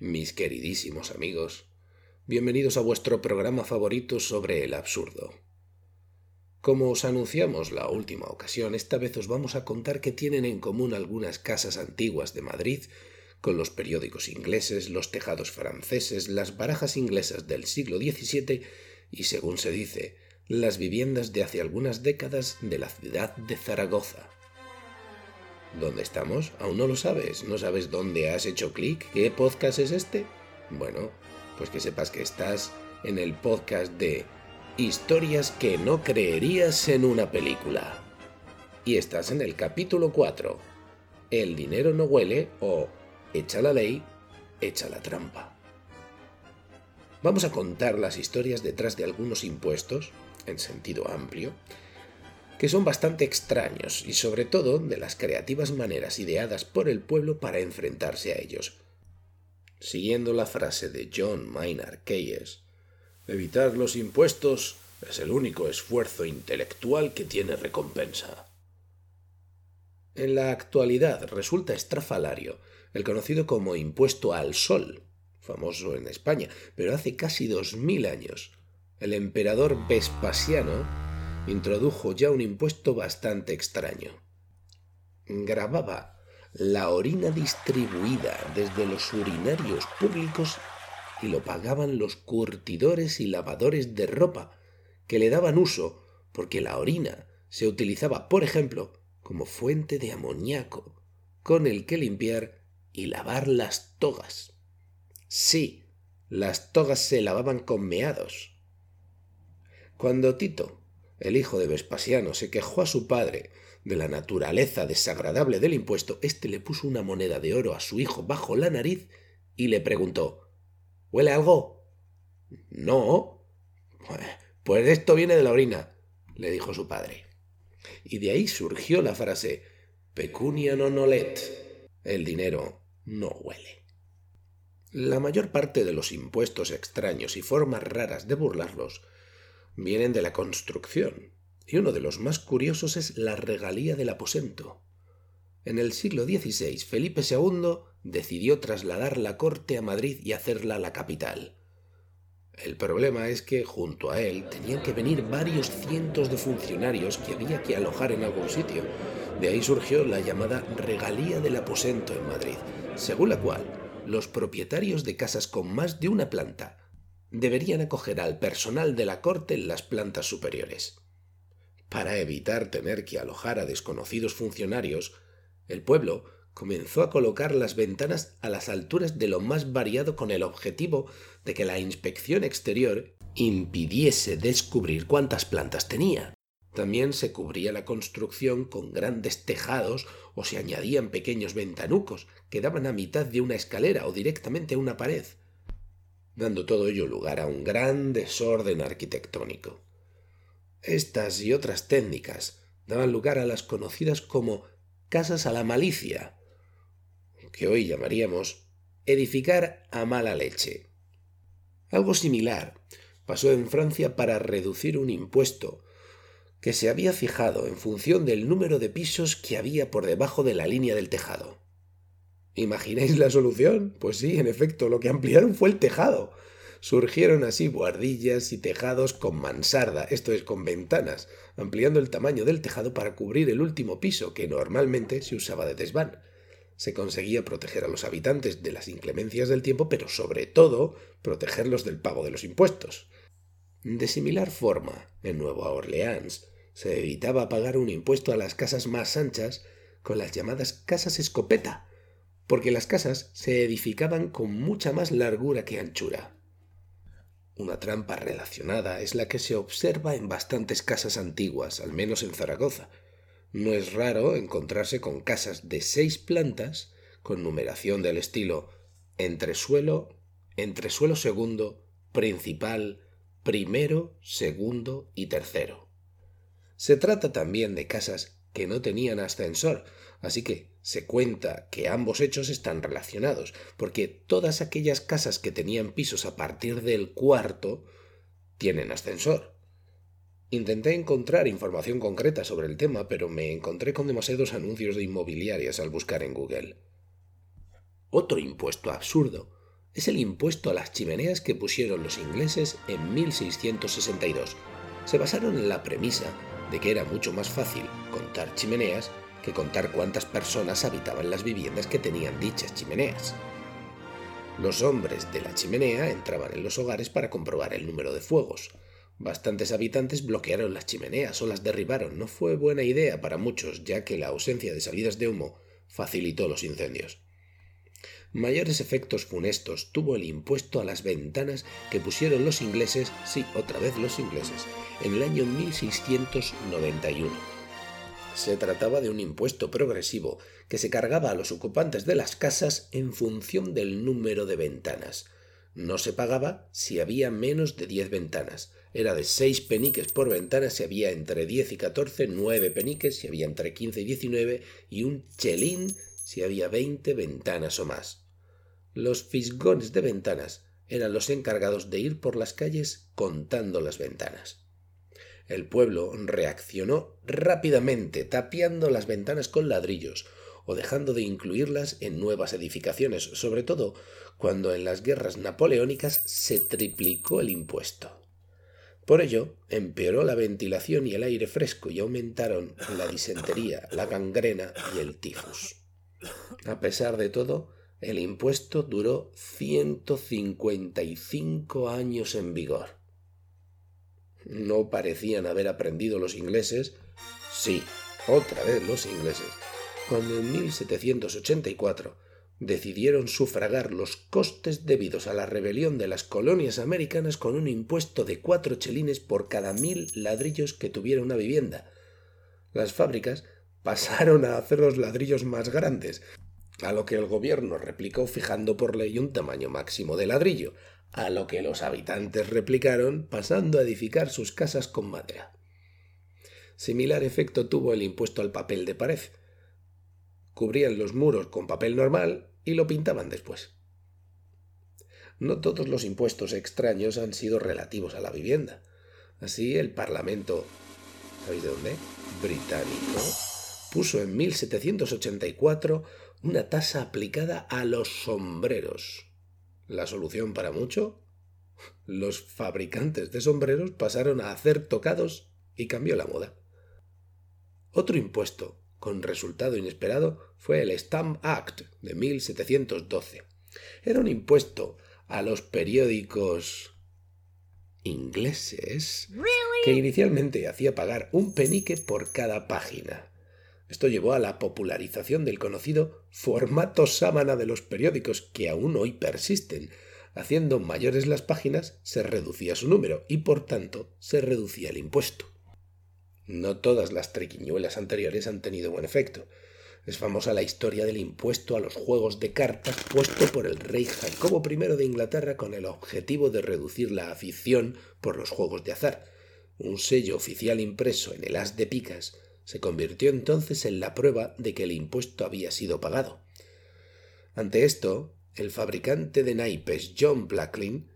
mis queridísimos amigos. Bienvenidos a vuestro programa favorito sobre el absurdo. Como os anunciamos la última ocasión, esta vez os vamos a contar que tienen en común algunas casas antiguas de Madrid con los periódicos ingleses, los tejados franceses, las barajas inglesas del siglo XVII y, según se dice, las viviendas de hace algunas décadas de la ciudad de Zaragoza. ¿Dónde estamos? Aún no lo sabes. ¿No sabes dónde has hecho clic? ¿Qué podcast es este? Bueno, pues que sepas que estás en el podcast de Historias que no creerías en una película. Y estás en el capítulo 4. El dinero no huele o echa la ley, echa la trampa. Vamos a contar las historias detrás de algunos impuestos, en sentido amplio, que son bastante extraños y sobre todo de las creativas maneras ideadas por el pueblo para enfrentarse a ellos. Siguiendo la frase de John Maynard Keyes, evitar los impuestos es el único esfuerzo intelectual que tiene recompensa. En la actualidad resulta estrafalario el conocido como impuesto al sol, famoso en España, pero hace casi dos mil años el emperador Vespasiano introdujo ya un impuesto bastante extraño. Grababa la orina distribuida desde los urinarios públicos y lo pagaban los curtidores y lavadores de ropa, que le daban uso porque la orina se utilizaba, por ejemplo, como fuente de amoníaco, con el que limpiar y lavar las togas. Sí, las togas se lavaban con meados. Cuando Tito el hijo de Vespasiano se quejó a su padre de la naturaleza desagradable del impuesto, éste le puso una moneda de oro a su hijo bajo la nariz y le preguntó ¿Huele algo? No. Pues esto viene de la orina, le dijo su padre. Y de ahí surgió la frase pecunia non olet, el dinero no huele. La mayor parte de los impuestos extraños y formas raras de burlarlos vienen de la construcción, y uno de los más curiosos es la regalía del aposento. En el siglo XVI, Felipe II decidió trasladar la corte a Madrid y hacerla la capital. El problema es que junto a él tenían que venir varios cientos de funcionarios que había que alojar en algún sitio. De ahí surgió la llamada regalía del aposento en Madrid, según la cual los propietarios de casas con más de una planta deberían acoger al personal de la corte en las plantas superiores. Para evitar tener que alojar a desconocidos funcionarios, el pueblo comenzó a colocar las ventanas a las alturas de lo más variado con el objetivo de que la inspección exterior impidiese descubrir cuántas plantas tenía. También se cubría la construcción con grandes tejados o se añadían pequeños ventanucos que daban a mitad de una escalera o directamente a una pared dando todo ello lugar a un gran desorden arquitectónico. Estas y otras técnicas daban lugar a las conocidas como casas a la malicia, que hoy llamaríamos edificar a mala leche. Algo similar pasó en Francia para reducir un impuesto que se había fijado en función del número de pisos que había por debajo de la línea del tejado. ¿Imagináis la solución? Pues sí, en efecto, lo que ampliaron fue el tejado. Surgieron así buhardillas y tejados con mansarda, esto es, con ventanas, ampliando el tamaño del tejado para cubrir el último piso, que normalmente se usaba de desván. Se conseguía proteger a los habitantes de las inclemencias del tiempo, pero sobre todo protegerlos del pago de los impuestos. De similar forma, en Nueva Orleans, se evitaba pagar un impuesto a las casas más anchas con las llamadas casas escopeta, porque las casas se edificaban con mucha más largura que anchura. Una trampa relacionada es la que se observa en bastantes casas antiguas, al menos en Zaragoza. No es raro encontrarse con casas de seis plantas con numeración del estilo entresuelo, entresuelo segundo, principal, primero, segundo y tercero. Se trata también de casas que no tenían ascensor, así que se cuenta que ambos hechos están relacionados, porque todas aquellas casas que tenían pisos a partir del cuarto tienen ascensor. Intenté encontrar información concreta sobre el tema, pero me encontré con demasiados anuncios de inmobiliarias al buscar en Google. Otro impuesto absurdo es el impuesto a las chimeneas que pusieron los ingleses en 1662. Se basaron en la premisa de que era mucho más fácil contar chimeneas que contar cuántas personas habitaban las viviendas que tenían dichas chimeneas. Los hombres de la chimenea entraban en los hogares para comprobar el número de fuegos. Bastantes habitantes bloquearon las chimeneas o las derribaron. No fue buena idea para muchos, ya que la ausencia de salidas de humo facilitó los incendios. Mayores efectos funestos tuvo el impuesto a las ventanas que pusieron los ingleses, sí, otra vez los ingleses, en el año 1691. Se trataba de un impuesto progresivo que se cargaba a los ocupantes de las casas en función del número de ventanas. No se pagaba si había menos de 10 ventanas. Era de 6 peniques por ventana si había entre 10 y 14, 9 peniques si había entre 15 y 19 y un chelín si había 20 ventanas o más. Los fisgones de ventanas eran los encargados de ir por las calles contando las ventanas. El pueblo reaccionó rápidamente, tapiando las ventanas con ladrillos o dejando de incluirlas en nuevas edificaciones, sobre todo cuando en las guerras napoleónicas se triplicó el impuesto. Por ello, empeoró la ventilación y el aire fresco y aumentaron la disentería, la gangrena y el tifus. A pesar de todo, el impuesto duró 155 años en vigor. No parecían haber aprendido los ingleses, sí, otra vez los ingleses, cuando en 1784 decidieron sufragar los costes debidos a la rebelión de las colonias americanas con un impuesto de cuatro chelines por cada mil ladrillos que tuviera una vivienda. Las fábricas pasaron a hacer los ladrillos más grandes, a lo que el gobierno replicó fijando por ley un tamaño máximo de ladrillo, a lo que los habitantes replicaron pasando a edificar sus casas con madera. Similar efecto tuvo el impuesto al papel de pared. Cubrían los muros con papel normal y lo pintaban después. No todos los impuestos extraños han sido relativos a la vivienda. Así el Parlamento, ¿sabéis de dónde? Británico, puso en 1784 una tasa aplicada a los sombreros. ¿La solución para mucho? Los fabricantes de sombreros pasaron a hacer tocados y cambió la moda. Otro impuesto, con resultado inesperado, fue el Stamp Act de 1712. Era un impuesto a los periódicos ingleses que inicialmente hacía pagar un penique por cada página. Esto llevó a la popularización del conocido formato sábana de los periódicos, que aún hoy persisten. Haciendo mayores las páginas, se reducía su número y, por tanto, se reducía el impuesto. No todas las trequiñuelas anteriores han tenido buen efecto. Es famosa la historia del impuesto a los juegos de cartas puesto por el rey Jacobo I de Inglaterra con el objetivo de reducir la afición por los juegos de azar. Un sello oficial impreso en el as de picas se convirtió entonces en la prueba de que el impuesto había sido pagado. Ante esto, el fabricante de naipes John Blacklin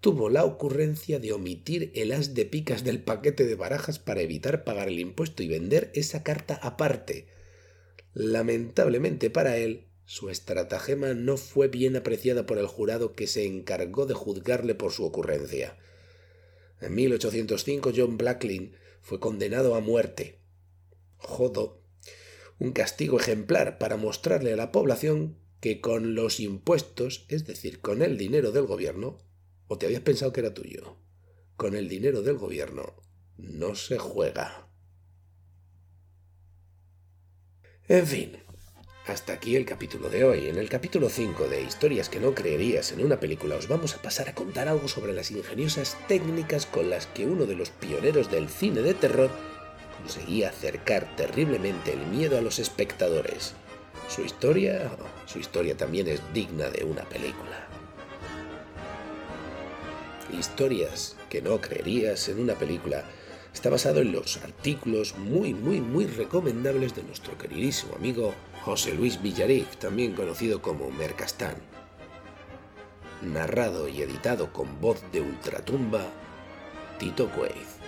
tuvo la ocurrencia de omitir el as de picas del paquete de barajas para evitar pagar el impuesto y vender esa carta aparte. Lamentablemente para él, su estratagema no fue bien apreciada por el jurado que se encargó de juzgarle por su ocurrencia. En 1805 John Blacklin fue condenado a muerte jodo, un castigo ejemplar para mostrarle a la población que con los impuestos, es decir, con el dinero del gobierno, o te habías pensado que era tuyo, con el dinero del gobierno no se juega. En fin, hasta aquí el capítulo de hoy. En el capítulo 5 de Historias que no creerías en una película os vamos a pasar a contar algo sobre las ingeniosas técnicas con las que uno de los pioneros del cine de terror conseguía acercar terriblemente el miedo a los espectadores. Su historia, su historia también es digna de una película. Historias que no creerías en una película está basado en los artículos muy, muy, muy recomendables de nuestro queridísimo amigo José Luis Villaric, también conocido como Mercastán. Narrado y editado con voz de ultratumba, Tito Cuez.